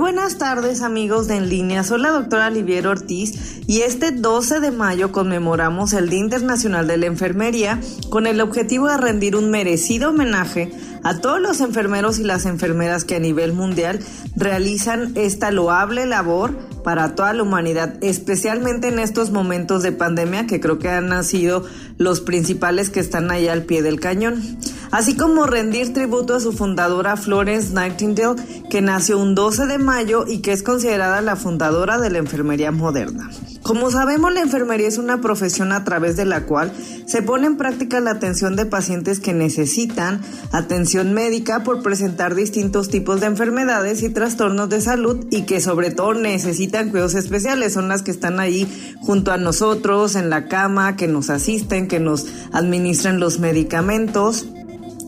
Buenas tardes amigos de En Línea, soy la doctora Olivier Ortiz y este 12 de mayo conmemoramos el Día Internacional de la Enfermería con el objetivo de rendir un merecido homenaje a todos los enfermeros y las enfermeras que a nivel mundial realizan esta loable labor para toda la humanidad, especialmente en estos momentos de pandemia que creo que han sido los principales que están ahí al pie del cañón así como rendir tributo a su fundadora Florence Nightingale, que nació un 12 de mayo y que es considerada la fundadora de la enfermería moderna. Como sabemos, la enfermería es una profesión a través de la cual se pone en práctica la atención de pacientes que necesitan atención médica por presentar distintos tipos de enfermedades y trastornos de salud y que sobre todo necesitan cuidados especiales. Son las que están ahí junto a nosotros en la cama, que nos asisten, que nos administran los medicamentos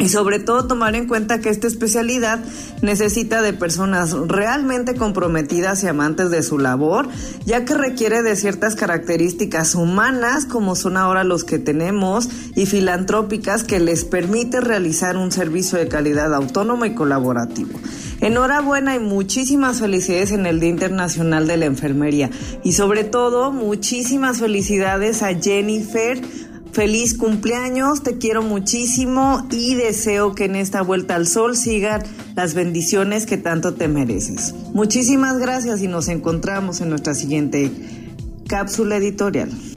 y sobre todo tomar en cuenta que esta especialidad necesita de personas realmente comprometidas y amantes de su labor, ya que requiere de ciertas características humanas como son ahora los que tenemos y filantrópicas que les permite realizar un servicio de calidad autónomo y colaborativo. Enhorabuena y muchísimas felicidades en el Día Internacional de la Enfermería y sobre todo muchísimas felicidades a Jennifer Feliz cumpleaños, te quiero muchísimo y deseo que en esta vuelta al sol sigan las bendiciones que tanto te mereces. Muchísimas gracias y nos encontramos en nuestra siguiente cápsula editorial.